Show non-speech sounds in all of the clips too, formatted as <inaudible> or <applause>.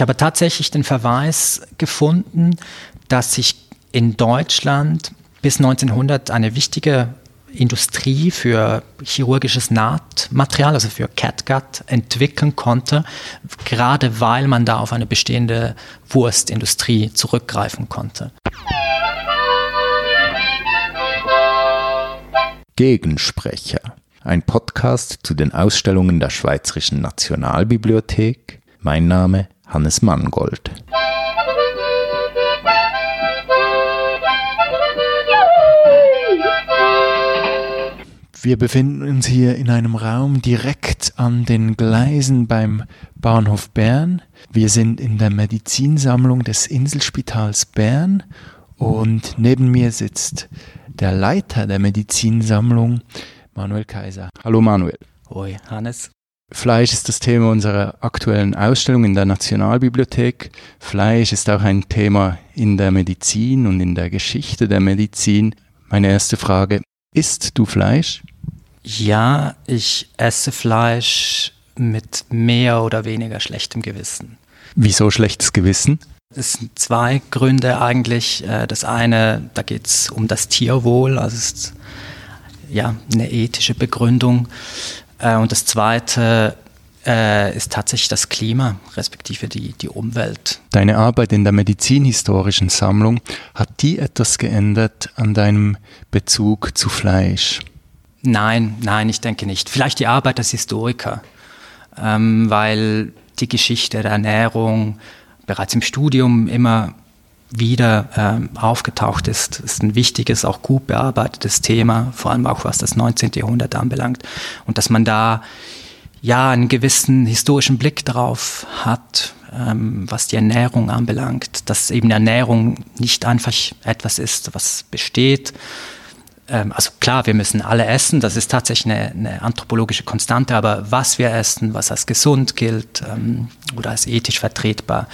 Ich habe tatsächlich den Verweis gefunden, dass sich in Deutschland bis 1900 eine wichtige Industrie für chirurgisches Nahtmaterial, also für Catgut, entwickeln konnte, gerade weil man da auf eine bestehende Wurstindustrie zurückgreifen konnte. Gegensprecher, ein Podcast zu den Ausstellungen der Schweizerischen Nationalbibliothek. Mein Name Hannes Mangold. Wir befinden uns hier in einem Raum direkt an den Gleisen beim Bahnhof Bern. Wir sind in der Medizinsammlung des Inselspitals Bern und neben mir sitzt der Leiter der Medizinsammlung, Manuel Kaiser. Hallo Manuel. Hoi, Hannes. Fleisch ist das Thema unserer aktuellen Ausstellung in der Nationalbibliothek. Fleisch ist auch ein Thema in der Medizin und in der Geschichte der Medizin. Meine erste Frage, isst du Fleisch? Ja, ich esse Fleisch mit mehr oder weniger schlechtem Gewissen. Wieso schlechtes Gewissen? Es sind zwei Gründe eigentlich. Äh, das eine, da geht es um das Tierwohl, also es ist ja eine ethische Begründung. Äh, und das zweite äh, ist tatsächlich das Klima, respektive die, die Umwelt. Deine Arbeit in der medizinhistorischen Sammlung, hat die etwas geändert an deinem Bezug zu Fleisch? Nein, nein, ich denke nicht. Vielleicht die Arbeit als Historiker, ähm, weil die Geschichte der Ernährung bereits im Studium immer wieder ähm, aufgetaucht ist. Ist ein wichtiges, auch gut bearbeitetes Thema, vor allem auch was das 19. Jahrhundert anbelangt. Und dass man da ja einen gewissen historischen Blick darauf hat, ähm, was die Ernährung anbelangt, dass eben Ernährung nicht einfach etwas ist, was besteht, ähm, also klar, wir müssen alle essen, das ist tatsächlich eine, eine, anthropologische Konstante, aber was wir essen, was als gesund gilt ähm, oder als ethisch vertretbar,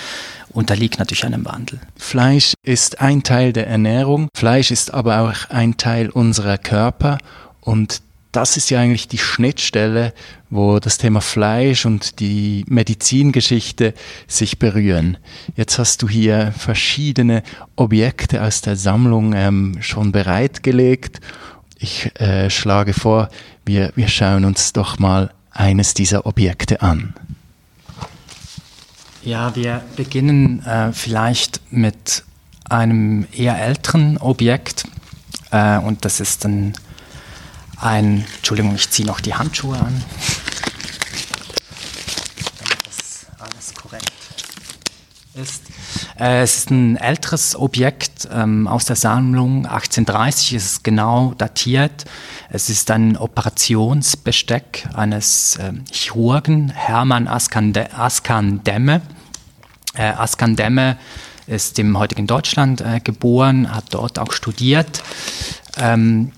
unterliegt natürlich einem Wandel. Fleisch ist ein Teil der Ernährung, Fleisch ist aber auch ein Teil unserer Körper und das ist ja eigentlich die Schnittstelle, wo das Thema Fleisch und die Medizingeschichte sich berühren. Jetzt hast du hier verschiedene Objekte aus der Sammlung ähm, schon bereitgelegt. Ich äh, schlage vor, wir, wir schauen uns doch mal eines dieser Objekte an. Ja, wir beginnen äh, vielleicht mit einem eher älteren Objekt äh, und das ist ein ein, Entschuldigung, ich ziehe noch die Handschuhe an, ist. Äh, es ist ein älteres Objekt ähm, aus der Sammlung 1830, es ist genau datiert. Es ist ein Operationsbesteck eines äh, Chirurgen, Hermann Askan-Demme. Äh, Askan-Demme ist im heutigen Deutschland äh, geboren, hat dort auch studiert. Ähm,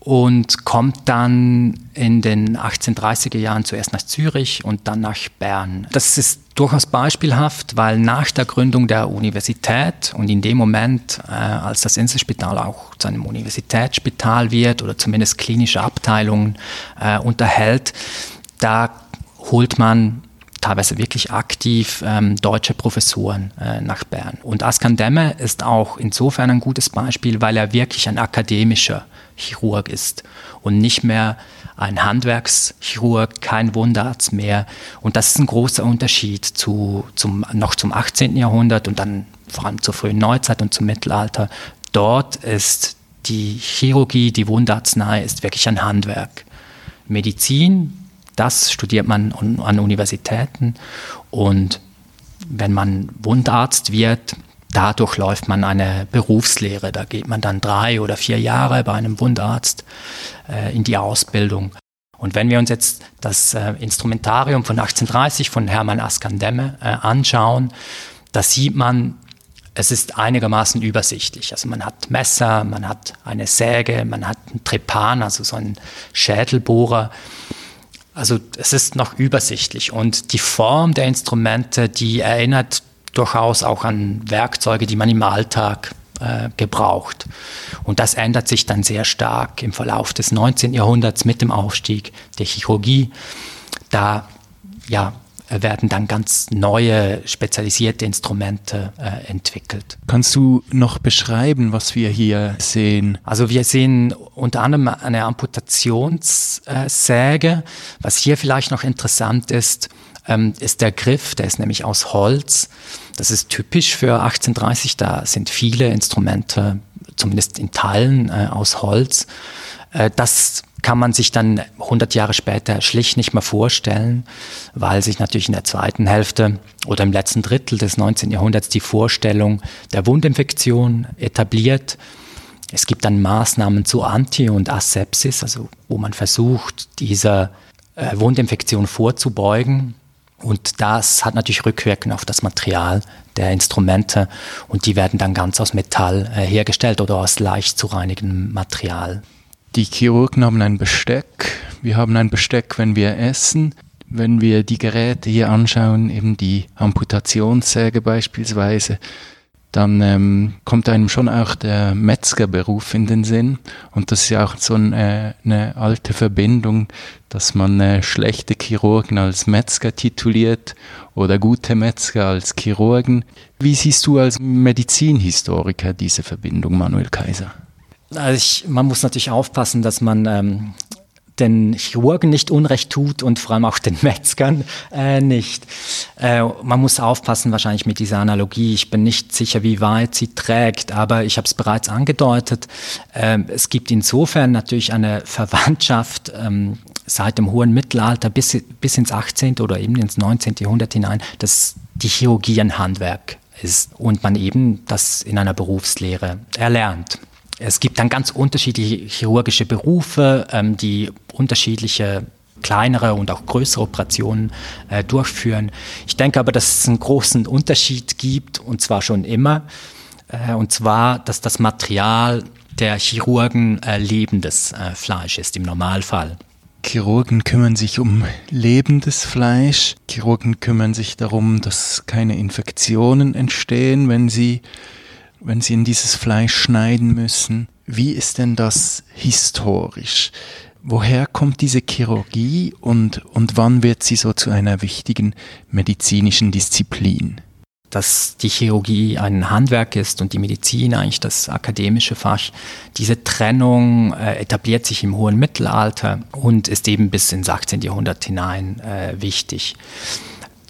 und kommt dann in den 1830er Jahren zuerst nach Zürich und dann nach Bern. Das ist durchaus beispielhaft, weil nach der Gründung der Universität und in dem Moment, äh, als das Inselspital auch zu einem Universitätsspital wird oder zumindest klinische Abteilungen äh, unterhält, da holt man teilweise wirklich aktiv ähm, deutsche Professoren äh, nach Bern. Und Askan Demme ist auch insofern ein gutes Beispiel, weil er wirklich ein akademischer Chirurg ist und nicht mehr ein Handwerkschirurg, kein Wundarzt mehr. Und das ist ein großer Unterschied zu, zum, noch zum 18. Jahrhundert und dann vor allem zur frühen Neuzeit und zum Mittelalter. Dort ist die Chirurgie, die Wundarznei, ist wirklich ein Handwerk. Medizin, das studiert man an Universitäten und wenn man Wundarzt wird, Dadurch läuft man eine Berufslehre. Da geht man dann drei oder vier Jahre bei einem Wundarzt äh, in die Ausbildung. Und wenn wir uns jetzt das äh, Instrumentarium von 1830 von Hermann Askandemme äh, anschauen, da sieht man, es ist einigermaßen übersichtlich. Also man hat Messer, man hat eine Säge, man hat einen Trepan, also so einen Schädelbohrer. Also es ist noch übersichtlich und die Form der Instrumente, die erinnert durchaus auch an Werkzeuge, die man im Alltag äh, gebraucht. Und das ändert sich dann sehr stark im Verlauf des 19. Jahrhunderts mit dem Aufstieg der Chirurgie. Da ja, werden dann ganz neue, spezialisierte Instrumente äh, entwickelt. Kannst du noch beschreiben, was wir hier sehen? Also wir sehen unter anderem eine Amputationssäge. Was hier vielleicht noch interessant ist, ähm, ist der Griff, der ist nämlich aus Holz. Das ist typisch für 1830, da sind viele Instrumente, zumindest in Teilen, äh, aus Holz. Äh, das kann man sich dann 100 Jahre später schlicht nicht mehr vorstellen, weil sich natürlich in der zweiten Hälfte oder im letzten Drittel des 19. Jahrhunderts die Vorstellung der Wundinfektion etabliert. Es gibt dann Maßnahmen zur Anti- und Asepsis, also wo man versucht, dieser äh, Wundinfektion vorzubeugen. Und das hat natürlich Rückwirkungen auf das Material der Instrumente und die werden dann ganz aus Metall äh, hergestellt oder aus leicht zu reinigendem Material. Die Chirurgen haben ein Besteck. Wir haben ein Besteck, wenn wir essen. Wenn wir die Geräte hier anschauen, eben die Amputationssäge beispielsweise, dann ähm, kommt einem schon auch der Metzgerberuf in den Sinn. Und das ist ja auch so eine, eine alte Verbindung, dass man äh, schlechte Chirurgen als Metzger tituliert oder gute Metzger als Chirurgen. Wie siehst du als Medizinhistoriker diese Verbindung, Manuel Kaiser? Also ich, man muss natürlich aufpassen, dass man ähm, den Chirurgen nicht Unrecht tut und vor allem auch den <laughs> Metzgern äh, nicht. Äh, man muss aufpassen wahrscheinlich mit dieser Analogie. Ich bin nicht sicher, wie weit sie trägt, aber ich habe es bereits angedeutet. Äh, es gibt insofern natürlich eine Verwandtschaft ähm, seit dem hohen Mittelalter bis, bis ins 18. oder eben ins 19. Jahrhundert hinein, dass die Chirurgie ein Handwerk ist und man eben das in einer Berufslehre erlernt. Es gibt dann ganz unterschiedliche chirurgische Berufe, ähm, die unterschiedliche kleinere und auch größere Operationen äh, durchführen. Ich denke aber, dass es einen großen Unterschied gibt, und zwar schon immer, äh, und zwar, dass das Material der Chirurgen äh, lebendes äh, Fleisch ist im Normalfall. Chirurgen kümmern sich um lebendes Fleisch. Chirurgen kümmern sich darum, dass keine Infektionen entstehen, wenn sie wenn Sie in dieses Fleisch schneiden müssen. Wie ist denn das historisch? Woher kommt diese Chirurgie und, und wann wird sie so zu einer wichtigen medizinischen Disziplin? dass die Chirurgie ein Handwerk ist und die Medizin eigentlich das akademische Fach. Diese Trennung äh, etabliert sich im hohen Mittelalter und ist eben bis ins 18. Jahrhundert hinein äh, wichtig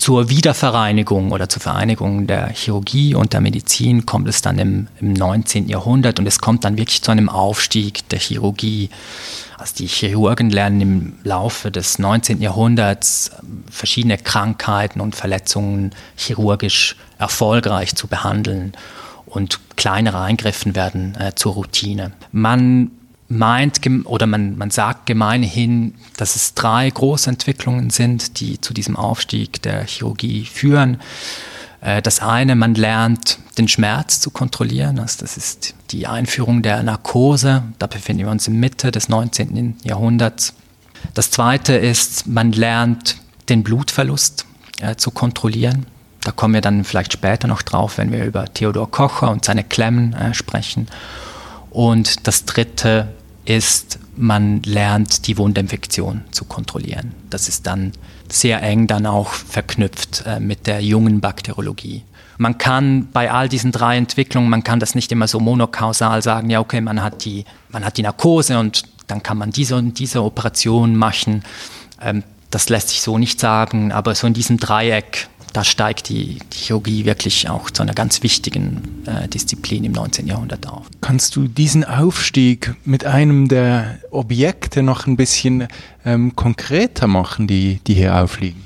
zur Wiedervereinigung oder zur Vereinigung der Chirurgie und der Medizin kommt es dann im, im 19. Jahrhundert und es kommt dann wirklich zu einem Aufstieg der Chirurgie. Also die Chirurgen lernen im Laufe des 19. Jahrhunderts ähm, verschiedene Krankheiten und Verletzungen chirurgisch erfolgreich zu behandeln und kleinere Eingriffe werden äh, zur Routine. Man meint oder man, man sagt gemeinhin, dass es drei große Entwicklungen sind, die zu diesem Aufstieg der Chirurgie führen. Äh, das eine, man lernt den Schmerz zu kontrollieren. Also das ist die Einführung der Narkose. Da befinden wir uns in Mitte des 19. Jahrhunderts. Das zweite ist, man lernt den Blutverlust äh, zu kontrollieren. Da kommen wir dann vielleicht später noch drauf, wenn wir über Theodor Kocher und seine Klemmen äh, sprechen. Und das dritte ist, man lernt die Wundinfektion zu kontrollieren. Das ist dann sehr eng dann auch verknüpft äh, mit der jungen Bakteriologie. Man kann bei all diesen drei Entwicklungen, man kann das nicht immer so monokausal sagen, ja okay, man hat die, man hat die Narkose und dann kann man diese und diese Operation machen. Ähm, das lässt sich so nicht sagen, aber so in diesem Dreieck da steigt die, die Chirurgie wirklich auch zu einer ganz wichtigen äh, Disziplin im 19. Jahrhundert auf. Kannst du diesen Aufstieg mit einem der Objekte noch ein bisschen ähm, konkreter machen, die, die hier aufliegen?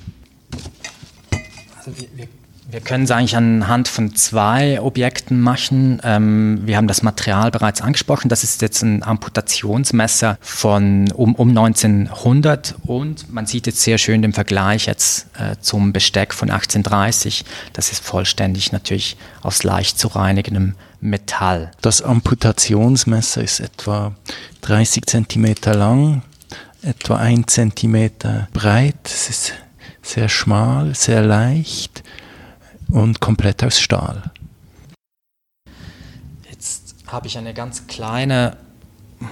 Also wir, wir wir können es eigentlich anhand von zwei Objekten machen. Ähm, wir haben das Material bereits angesprochen. Das ist jetzt ein Amputationsmesser von um, um 1900 und man sieht jetzt sehr schön den Vergleich jetzt äh, zum Besteck von 1830. Das ist vollständig natürlich aus leicht zu reinigendem Metall. Das Amputationsmesser ist etwa 30 cm lang, etwa 1 cm breit. Es ist sehr schmal, sehr leicht und komplett aus Stahl. Jetzt habe ich eine ganz kleine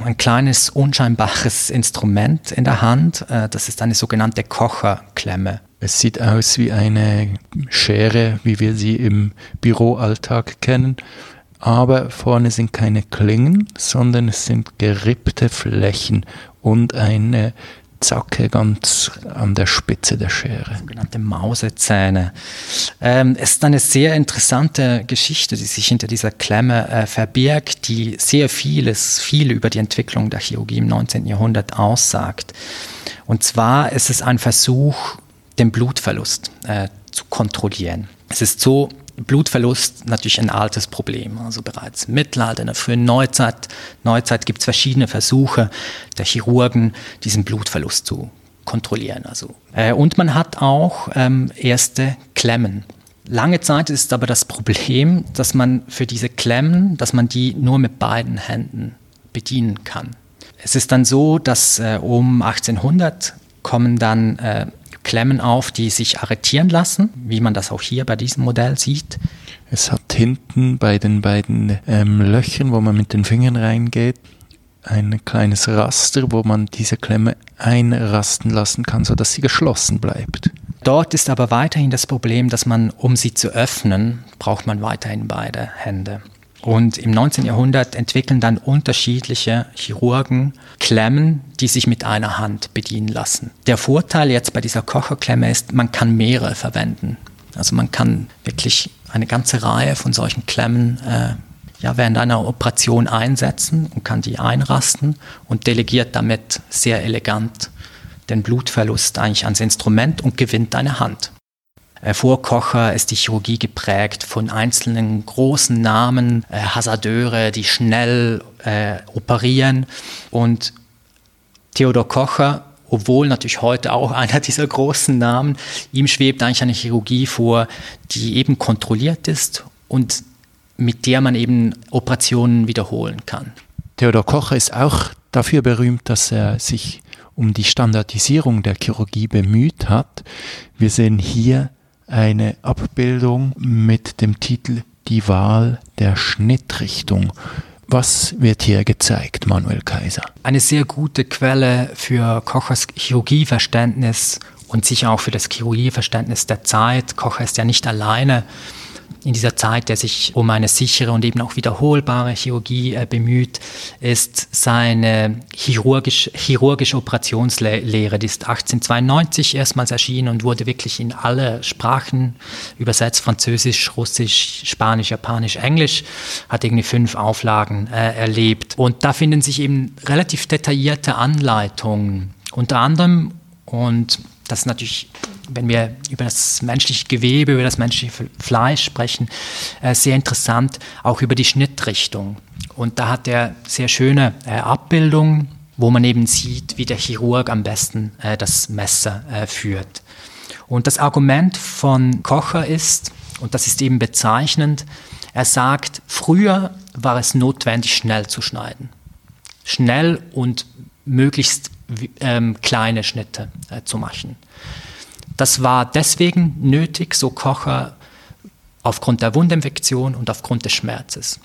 ein kleines unscheinbares Instrument in der Hand. Äh, das ist eine sogenannte Kocherklemme. Es sieht aus wie eine Schere, wie wir sie im Büroalltag kennen. Aber vorne sind keine Klingen, sondern es sind gerippte Flächen und eine Zacke ganz an der Spitze der Schere. Sogenannte Mausezähne. Ähm, es ist eine sehr interessante Geschichte, die sich hinter dieser Klemme äh, verbirgt, die sehr vieles, viel über die Entwicklung der Chirurgie im 19. Jahrhundert aussagt. Und zwar ist es ein Versuch, den Blutverlust äh, zu kontrollieren. Es ist so, Blutverlust natürlich ein altes Problem. Also bereits im Mittelalter, in der frühen Neuzeit, Neuzeit gibt es verschiedene Versuche der Chirurgen, diesen Blutverlust zu kontrollieren. Also, äh, und man hat auch ähm, erste Klemmen. Lange Zeit ist aber das Problem, dass man für diese Klemmen, dass man die nur mit beiden Händen bedienen kann. Es ist dann so, dass äh, um 1800 kommen dann äh, Klemmen auf, die sich arretieren lassen, wie man das auch hier bei diesem Modell sieht. Es hat hinten bei den beiden ähm, Löchern, wo man mit den Fingern reingeht, ein kleines Raster, wo man diese Klemme einrasten lassen kann, sodass sie geschlossen bleibt. Dort ist aber weiterhin das Problem, dass man, um sie zu öffnen, braucht man weiterhin beide Hände. Und im 19. Jahrhundert entwickeln dann unterschiedliche Chirurgen Klemmen, die sich mit einer Hand bedienen lassen. Der Vorteil jetzt bei dieser Kocherklemme ist, man kann mehrere verwenden. Also man kann wirklich eine ganze Reihe von solchen Klemmen äh, ja, während einer Operation einsetzen und kann die einrasten und delegiert damit sehr elegant den Blutverlust eigentlich ans Instrument und gewinnt eine Hand. Äh, vor Kocher ist die Chirurgie geprägt von einzelnen großen Namen, äh, Hasardeure, die schnell äh, operieren. Und Theodor Kocher, obwohl natürlich heute auch <laughs> einer dieser großen Namen, ihm schwebt eigentlich eine Chirurgie vor, die eben kontrolliert ist und mit der man eben Operationen wiederholen kann. Theodor Kocher ist auch dafür berühmt, dass er sich um die Standardisierung der Chirurgie bemüht hat. Wir sehen hier eine Abbildung mit dem Titel Die Wahl der Schnittrichtung. Was wird hier gezeigt, Manuel Kaiser? Eine sehr gute Quelle für Kochers Chirurgieverständnis und sicher auch für das Chirurgieverständnis der Zeit. Kocher ist ja nicht alleine in dieser Zeit, der sich um eine sichere und eben auch wiederholbare Chirurgie äh, bemüht, ist seine chirurgisch, chirurgische Operationslehre. Die ist 1892 erstmals erschienen und wurde wirklich in alle Sprachen übersetzt, Französisch, Russisch, Spanisch, Japanisch, Englisch, hat irgendwie fünf Auflagen äh, erlebt. Und da finden sich eben relativ detaillierte Anleitungen, unter anderem und das ist natürlich, wenn wir über das menschliche Gewebe, über das menschliche Fleisch sprechen, äh, sehr interessant, auch über die Schnittrichtung. Und da hat er sehr schöne äh, Abbildungen, wo man eben sieht, wie der Chirurg am besten äh, das Messer führt. Und das Argument von Kocher ist, und das ist eben bezeichnend, er sagt, früher war es notwendig, schnell zu schneiden. Schnell und möglichst ähm, kleine Schnitte äh, zu machen. Das war deswegen nötig, so Kocher, aufgrund der Wundinfektion und aufgrund des Schmerzes.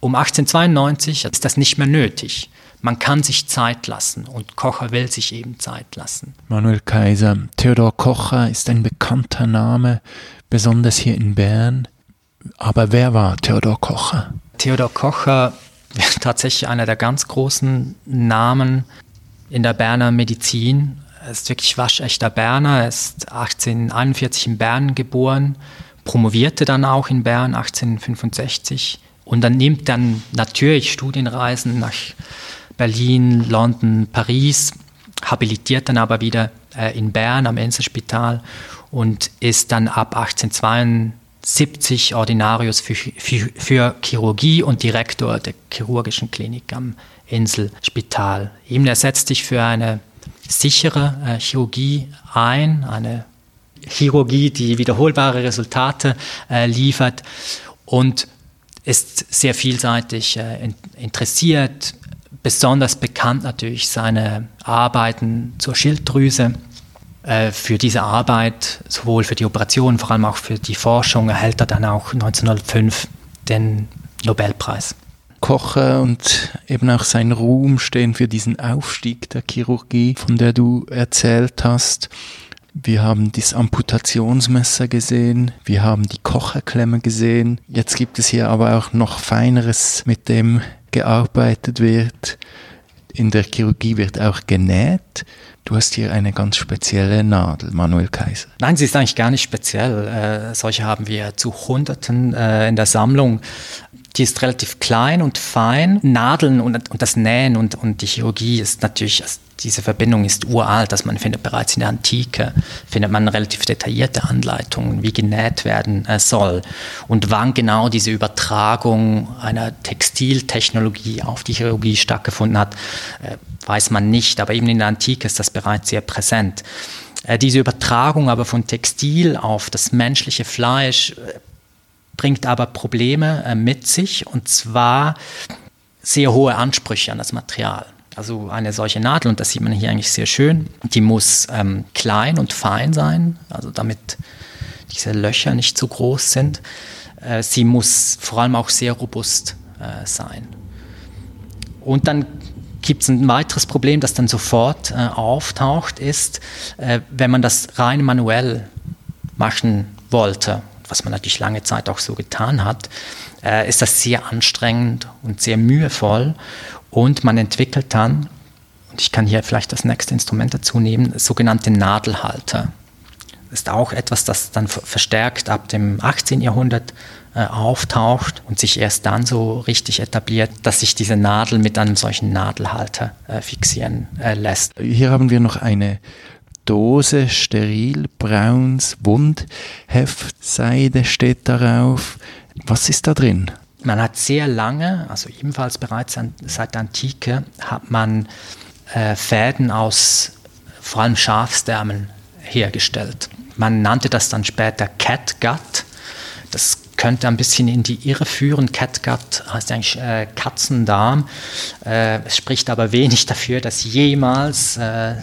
Um 1892 ist das nicht mehr nötig. Man kann sich Zeit lassen und Kocher will sich eben Zeit lassen. Manuel Kaiser, Theodor Kocher ist ein bekannter Name, besonders hier in Bern. Aber wer war Theodor Kocher? Theodor Kocher <laughs> tatsächlich einer der ganz großen Namen in der Berner Medizin. Er ist wirklich waschechter Berner. Er ist 1841 in Bern geboren, promovierte dann auch in Bern 1865 und dann nimmt dann natürlich Studienreisen nach Berlin, London, Paris, habilitiert dann aber wieder äh, in Bern am Inselspital und ist dann ab 1872 Ordinarius für, für, für Chirurgie und Direktor der chirurgischen Klinik am Inselspital. Eben er setzt sich für eine sichere äh, Chirurgie ein, eine Chirurgie, die wiederholbare Resultate äh, liefert und ist sehr vielseitig äh, in, interessiert. Besonders bekannt natürlich seine Arbeiten zur Schilddrüse. Äh, für diese Arbeit, sowohl für die Operation, vor allem auch für die Forschung, erhält er dann auch 1905 den Nobelpreis. Kocher und eben auch sein Ruhm stehen für diesen Aufstieg der Chirurgie, von der du erzählt hast. Wir haben das Amputationsmesser gesehen, wir haben die Kocherklemme gesehen. Jetzt gibt es hier aber auch noch Feineres, mit dem gearbeitet wird. In der Chirurgie wird auch genäht. Du hast hier eine ganz spezielle Nadel, Manuel Kaiser. Nein, sie ist eigentlich gar nicht speziell. Äh, solche haben wir zu Hunderten äh, in der Sammlung. Die ist relativ klein und fein. Nadeln und, und das Nähen und, und die Chirurgie ist natürlich, also diese Verbindung ist uralt, dass man findet bereits in der Antike, findet man relativ detaillierte Anleitungen, wie genäht werden äh, soll. Und wann genau diese Übertragung einer Textiltechnologie auf die Chirurgie stattgefunden hat, äh, weiß man nicht. Aber eben in der Antike ist das bereits sehr präsent. Äh, diese Übertragung aber von Textil auf das menschliche Fleisch bringt aber Probleme äh, mit sich und zwar sehr hohe Ansprüche an das Material. Also eine solche Nadel, und das sieht man hier eigentlich sehr schön, die muss ähm, klein und fein sein, also damit diese Löcher nicht zu groß sind. Äh, sie muss vor allem auch sehr robust äh, sein. Und dann gibt es ein weiteres Problem, das dann sofort äh, auftaucht, ist, äh, wenn man das rein manuell machen wollte was man natürlich lange Zeit auch so getan hat, äh, ist das sehr anstrengend und sehr mühevoll. Und man entwickelt dann, und ich kann hier vielleicht das nächste Instrument dazu nehmen, sogenannte Nadelhalter. Das ist auch etwas, das dann verstärkt ab dem 18. Jahrhundert äh, auftaucht und sich erst dann so richtig etabliert, dass sich diese Nadel mit einem solchen Nadelhalter äh, fixieren äh, lässt. Hier haben wir noch eine Dose steril brauns Wundheftseide steht darauf. Was ist da drin? Man hat sehr lange, also ebenfalls bereits an, seit der Antike, hat man äh, Fäden aus vor allem Schafsdärmen hergestellt. Man nannte das dann später Catgut. Das könnte ein bisschen in die Irre führen. Catgut heißt eigentlich äh, Katzendarm. Äh, es spricht aber wenig dafür, dass jemals äh,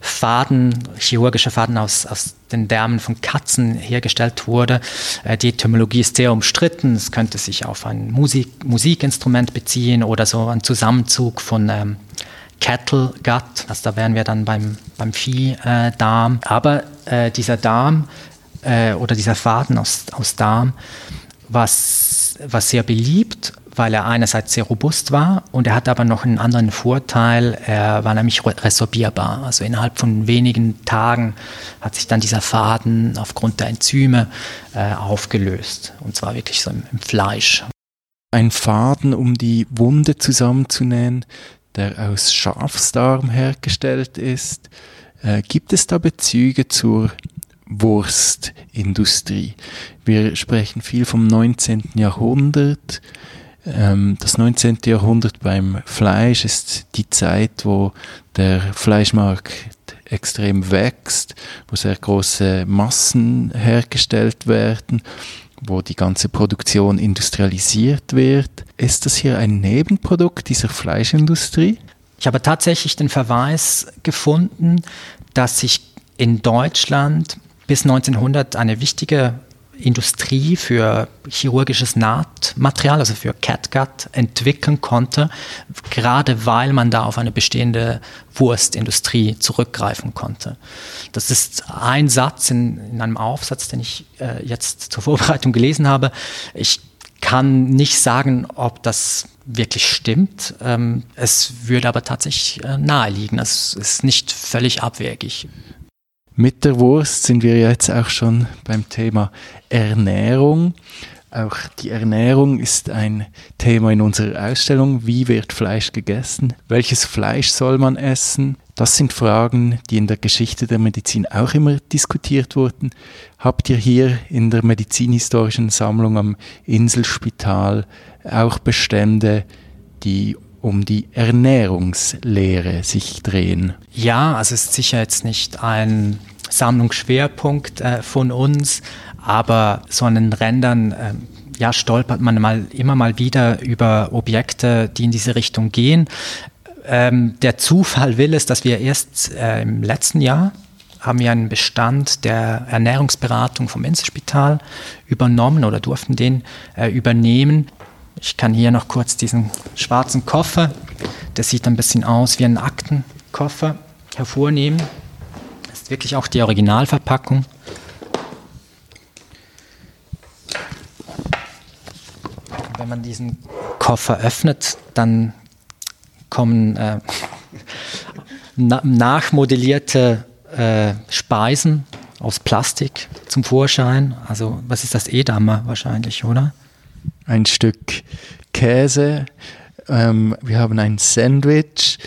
Faden, chirurgische Faden aus, aus den Därmen von Katzen hergestellt wurde. Äh, die Etymologie ist sehr umstritten. Es könnte sich auf ein Musik, Musikinstrument beziehen oder so ein Zusammenzug von ähm, Cattle Gut, also da wären wir dann beim, beim Viehdarm. Aber äh, dieser Darm äh, oder dieser Faden aus, aus Darm was, was sehr beliebt, weil er einerseits sehr robust war und er hat aber noch einen anderen Vorteil, er war nämlich resorbierbar. Also innerhalb von wenigen Tagen hat sich dann dieser Faden aufgrund der Enzyme äh, aufgelöst und zwar wirklich so im, im Fleisch. Ein Faden, um die Wunde zusammenzunähen, der aus Schafsdarm hergestellt ist. Äh, gibt es da Bezüge zur Wurstindustrie. Wir sprechen viel vom 19. Jahrhundert. Ähm, das 19. Jahrhundert beim Fleisch ist die Zeit, wo der Fleischmarkt extrem wächst, wo sehr große Massen hergestellt werden, wo die ganze Produktion industrialisiert wird. Ist das hier ein Nebenprodukt dieser Fleischindustrie? Ich habe tatsächlich den Verweis gefunden, dass sich in Deutschland bis 1900 eine wichtige Industrie für chirurgisches Nahtmaterial, also für Catgut, entwickeln konnte, gerade weil man da auf eine bestehende Wurstindustrie zurückgreifen konnte. Das ist ein Satz in, in einem Aufsatz, den ich äh, jetzt zur Vorbereitung gelesen habe. Ich kann nicht sagen, ob das wirklich stimmt. Ähm, es würde aber tatsächlich äh, naheliegen. Es ist nicht völlig abwegig. Mit der Wurst sind wir jetzt auch schon beim Thema Ernährung. Auch die Ernährung ist ein Thema in unserer Ausstellung. Wie wird Fleisch gegessen? Welches Fleisch soll man essen? Das sind Fragen, die in der Geschichte der Medizin auch immer diskutiert wurden. Habt ihr hier in der medizinhistorischen Sammlung am Inselspital auch Bestände, die um die Ernährungslehre sich drehen? Ja, also es ist sicher jetzt nicht ein Sammlungsschwerpunkt äh, von uns, aber so an den Rändern äh, ja, stolpert man mal immer mal wieder über Objekte, die in diese Richtung gehen. Ähm, der Zufall will es, dass wir erst äh, im letzten Jahr haben wir einen Bestand der Ernährungsberatung vom Inselspital übernommen oder durften den äh, übernehmen Ich kann hier noch kurz diesen schwarzen Koffer, der sieht ein bisschen aus wie ein Aktenkoffer, hervornehmen. Das ist wirklich auch die Originalverpackung. Wenn man diesen Koffer öffnet, dann kommen äh, <laughs> nachmodellierte äh, Speisen aus Plastik zum Vorschein. Also was ist das? Edamer wahrscheinlich, oder? Ein Stück Käse. Ähm, wir haben ein Sandwich,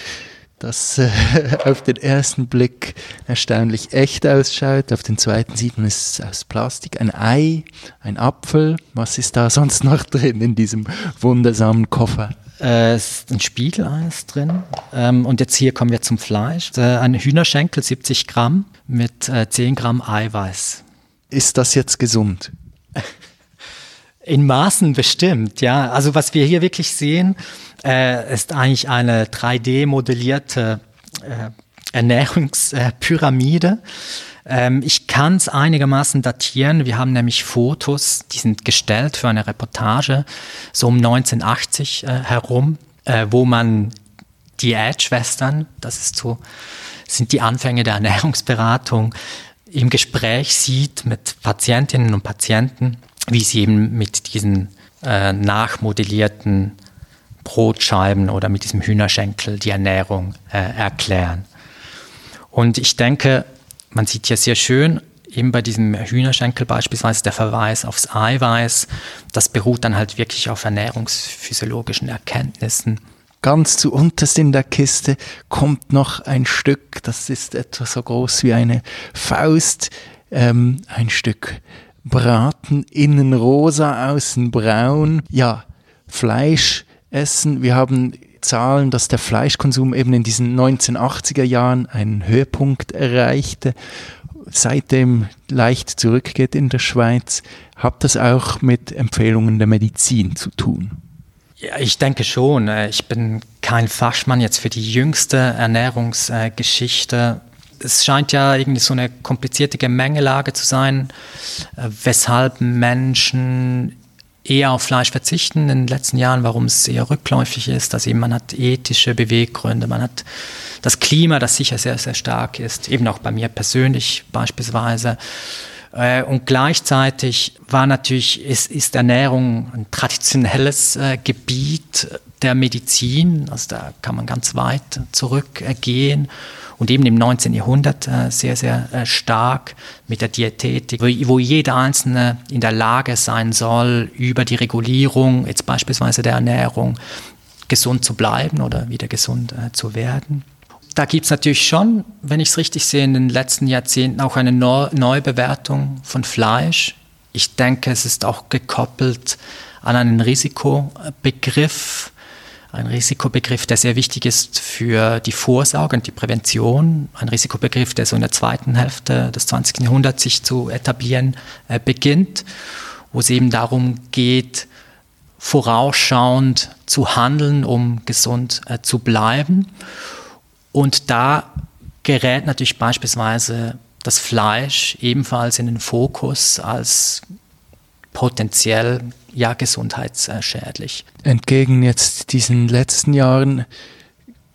das äh, <laughs> auf den ersten Blick erstaunlich echt ausschaut. Auf den zweiten sieht man es aus Plastik. Ein Ei, ein Apfel. Was ist da sonst noch drin in diesem wundersamen Koffer? Äh, es ist ein Spiegeleis drin. Ähm, und jetzt hier kommen wir zum Fleisch. Äh, ein Hühnerschenkel, 70 Gramm, mit äh, 10 Gramm Eiweiß. Ist das jetzt gesund? In Maßen bestimmt, ja. Also was wir hier wirklich sehen, äh, ist eigentlich eine 3D-modellierte äh, Ernährungspyramide. Ähm, ich kann es einigermaßen datieren. Wir haben nämlich Fotos, die sind gestellt für eine Reportage, so um 1980 äh, herum, äh, wo man die Diätschwestern, das ist so, sind die Anfänge der Ernährungsberatung, im Gespräch sieht mit Patientinnen und Patienten, wie sie eben mit diesen äh, nachmodellierten Brotscheiben oder mit diesem Hühnerschenkel die Ernährung äh, erklären. Und ich denke, man sieht hier sehr schön, eben bei diesem Hühnerschenkel beispielsweise der Verweis aufs Eiweiß, das beruht dann halt wirklich auf ernährungsphysiologischen Erkenntnissen. Ganz zu unterst in der Kiste kommt noch ein Stück, das ist etwa so groß wie eine Faust, ähm, ein Stück Braten, innen rosa, außen braun. Ja, Fleisch essen. Wir haben Zahlen, dass der Fleischkonsum eben in diesen 1980er Jahren einen Höhepunkt erreichte, seitdem leicht zurückgeht in der Schweiz. Hat das auch mit Empfehlungen der Medizin zu tun? Ja, ich denke schon. Äh, ich bin kein Fachmann jetzt für die jüngste Ernährungsgeschichte. Es scheint ja irgendwie so eine komplizierte Gemengelage zu sein, äh, weshalb Menschen eher auf Fleisch verzichten in den letzten Jahren, warum es eher rückläufig ist. Also eben man hat ethische Beweggründe, man hat das Klima, das sicher sehr, sehr stark ist, eben auch bei mir persönlich beispielsweise. Äh, und gleichzeitig war natürlich, ist, ist Ernährung ein traditionelles äh, Gebiet der Medizin, also da kann man ganz weit zurückgehen und eben im 19. Jahrhundert äh, sehr, sehr äh, stark mit der Diätetik, wo, jeder Einzelne in der Lage sein soll, über die Regulierung, jetzt beispielsweise der Ernährung, gesund zu bleiben oder wieder gesund äh, zu werden. Da gibt es natürlich schon, wenn ich es richtig sehe, in den letzten Jahrzehnten auch eine Neubewertung von Fleisch. Ich denke, es ist auch gekoppelt an einen Risikobegriff, ein Risikobegriff, der sehr wichtig ist für die Vorsorge und die Prävention, ein Risikobegriff, der so in der zweiten Hälfte des 20. Jahrhunderts sich zu etablieren äh, beginnt, wo es eben darum geht, vorausschauend zu handeln, um gesund äh, zu bleiben. Und da gerät natürlich beispielsweise das Fleisch ebenfalls in den Fokus als potenziell ja gesundheitsschädlich. Entgegen jetzt diesen letzten Jahren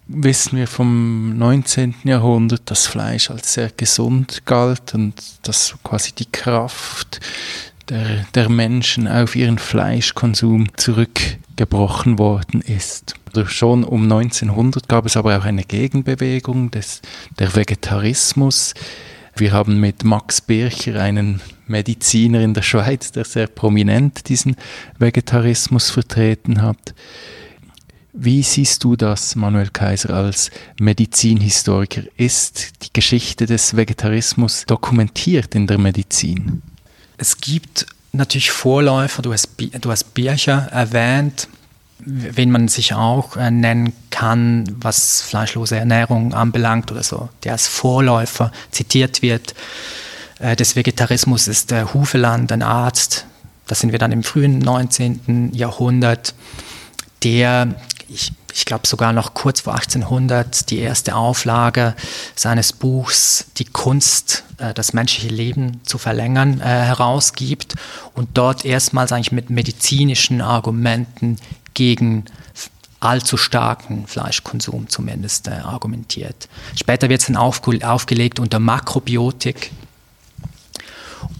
wissen wir vom 19. Jahrhundert, dass Fleisch als sehr gesund galt und dass quasi die Kraft der, der Menschen auf ihren Fleischkonsum zurückgebrochen worden ist. Also schon um 1900 gab es aber auch eine Gegenbewegung des, der Vegetarismus. Wir haben mit Max Bircher einen Mediziner in der Schweiz, der sehr prominent diesen Vegetarismus vertreten hat. Wie siehst du das, Manuel Kaiser, als Medizinhistoriker? Ist die Geschichte des Vegetarismus dokumentiert in der Medizin? Es gibt natürlich Vorläufer, du hast, du hast Bircher erwähnt, wen man sich auch äh, nennen kann, was fleischlose Ernährung anbelangt oder so, der als Vorläufer zitiert wird. Äh, des Vegetarismus ist der Hufeland, ein Arzt, da sind wir dann im frühen 19. Jahrhundert, der, ich, ich glaube sogar noch kurz vor 1800 die erste Auflage seines Buchs Die Kunst, äh, das menschliche Leben zu verlängern, äh, herausgibt und dort erstmals eigentlich mit medizinischen Argumenten gegen allzu starken Fleischkonsum zumindest äh, argumentiert. Später wird es dann aufge aufgelegt unter Makrobiotik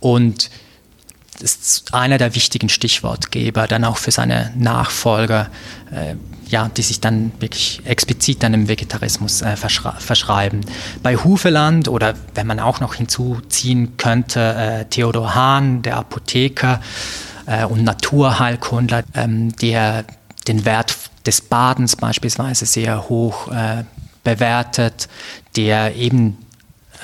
und ist einer der wichtigen Stichwortgeber dann auch für seine Nachfolger, äh, ja, die sich dann wirklich explizit dann im Vegetarismus äh, verschrei verschreiben. Bei Hufeland oder wenn man auch noch hinzuziehen könnte, äh, Theodor Hahn, der Apotheker äh, und Naturheilkundler, ähm, der den Wert des Badens beispielsweise sehr hoch äh, bewertet, der eben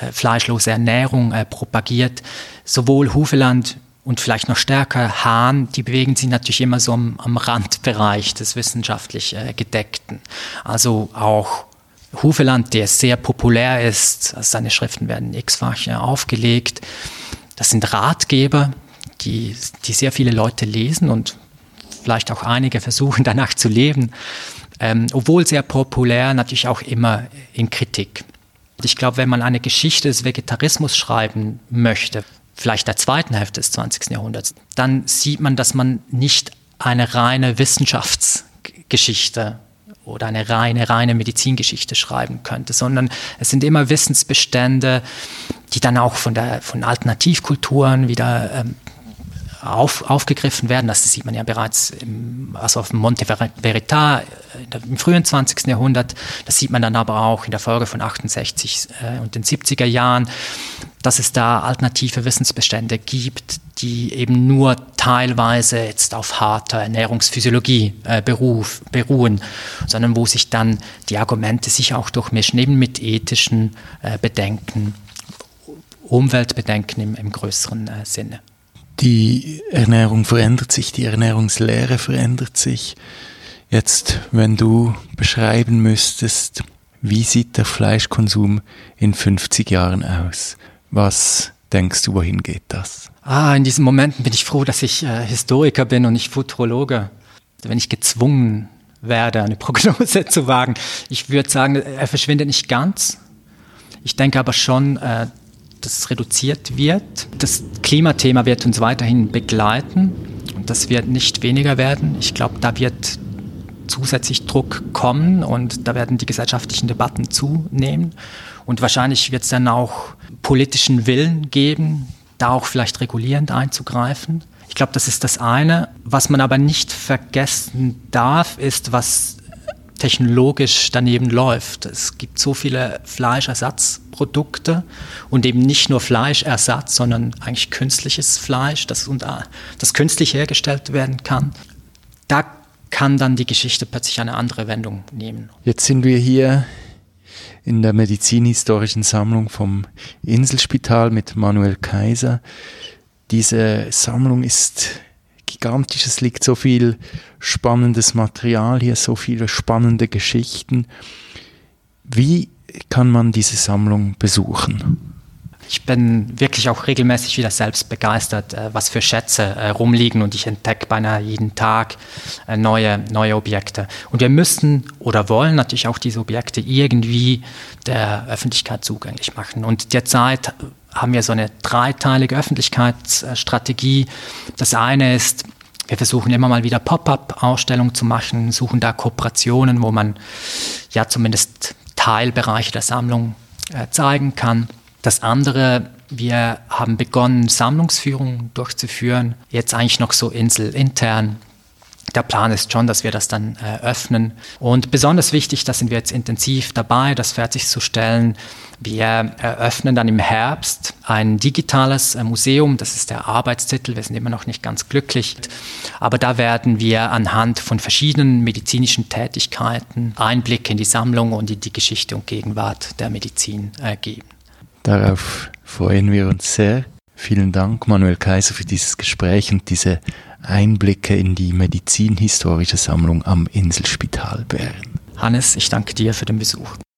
äh, fleischlose Ernährung äh, propagiert. Sowohl Hufeland und vielleicht noch stärker Hahn, die bewegen sich natürlich immer so am, am Randbereich des wissenschaftlich äh, Gedeckten. Also auch Hufeland, der sehr populär ist, also seine Schriften werden x-fach aufgelegt. Das sind Ratgeber, die, die sehr viele Leute lesen und vielleicht auch einige versuchen <laughs> danach zu leben, ähm, obwohl sehr populär, natürlich auch immer in Kritik. Ich glaube, wenn man eine Geschichte des Vegetarismus schreiben möchte, vielleicht der zweiten Hälfte des 20. Jahrhunderts, dann sieht man, dass man nicht eine reine Wissenschaftsgeschichte oder eine reine, reine Medizingeschichte schreiben könnte, sondern es sind immer Wissensbestände, die dann auch von, der, von Alternativkulturen wieder ähm, auf, aufgegriffen werden. Das sieht man ja bereits im, also auf Monte Verita im frühen 20. Jahrhundert. Das sieht man dann aber auch in der Folge von 68 äh, und den 70er Jahren, dass es da alternative Wissensbestände gibt, die eben nur teilweise jetzt auf harter Ernährungsphysiologie äh, beruf, beruhen, sondern wo sich dann die Argumente sich auch durchmischen, eben mit ethischen äh, Bedenken, Umweltbedenken im, im größeren äh, Sinne. Die Ernährung verändert sich, die Ernährungslehre verändert sich. Jetzt, wenn du beschreiben müsstest, wie sieht der Fleischkonsum in 50 Jahren aus? Was denkst du, wohin geht das? Ah, in diesen Momenten bin ich froh, dass ich äh, Historiker bin und nicht Futurologe. Wenn ich gezwungen werde, eine <laughs> Prognose zu wagen, ich würde sagen, er verschwindet nicht ganz. Ich denke aber schon, äh, das reduziert wird. Das Klimathema wird uns weiterhin begleiten und das wird nicht weniger werden. Ich glaube, da wird zusätzlich Druck kommen und da werden die gesellschaftlichen Debatten zunehmen. Und wahrscheinlich wird es dann auch politischen Willen geben, da auch vielleicht regulierend einzugreifen. Ich glaube, das ist das eine. Was man aber nicht vergessen darf, ist, was technologisch daneben läuft. Es gibt so viele Fleischersatzprodukte und eben nicht nur Fleischersatz, sondern eigentlich künstliches Fleisch, das, unter, das künstlich hergestellt werden kann. Da kann dann die Geschichte plötzlich eine andere Wendung nehmen. Jetzt sind wir hier in der medizinhistorischen Sammlung vom Inselspital mit Manuel Kaiser. Diese Sammlung ist gigantisch. Es liegt so viel spannendes Material hier, so viele spannende Geschichten. Wie kann man diese Sammlung besuchen? Ich bin wirklich auch regelmäßig wieder selbst begeistert, äh, was für Schätze äh, rumliegen und ich entdecke beinahe jeden Tag äh, neue, neue Objekte. Und wir müssen oder wollen natürlich auch diese Objekte irgendwie der Öffentlichkeit zugänglich machen. Und derzeit haben wir so eine dreiteilige Öffentlichkeitsstrategie. Das eine ist, wir versuchen immer mal wieder Pop-up-Ausstellungen zu machen, suchen da Kooperationen, wo man ja zumindest Teilbereiche der Sammlung äh, zeigen kann. Das andere, wir haben begonnen, Sammlungsführungen durchzuführen, jetzt eigentlich noch so inselintern der Plan ist schon, dass wir das dann äh, öffnen. Und besonders wichtig, da sind wir jetzt intensiv dabei, das fertigzustellen. Wir eröffnen dann im Herbst ein digitales äh, Museum. Das ist der Arbeitstitel. Wir sind immer noch nicht ganz glücklich. Aber da werden wir anhand von verschiedenen medizinischen Tätigkeiten Einblicke in die Sammlung und in die Geschichte und Gegenwart der Medizin äh, geben. Darauf freuen wir uns sehr. Vielen Dank, Manuel Kaiser, für dieses Gespräch und diese Einblicke in die medizinhistorische Sammlung am Inselspital Bern. Hannes, ich danke dir für den Besuch.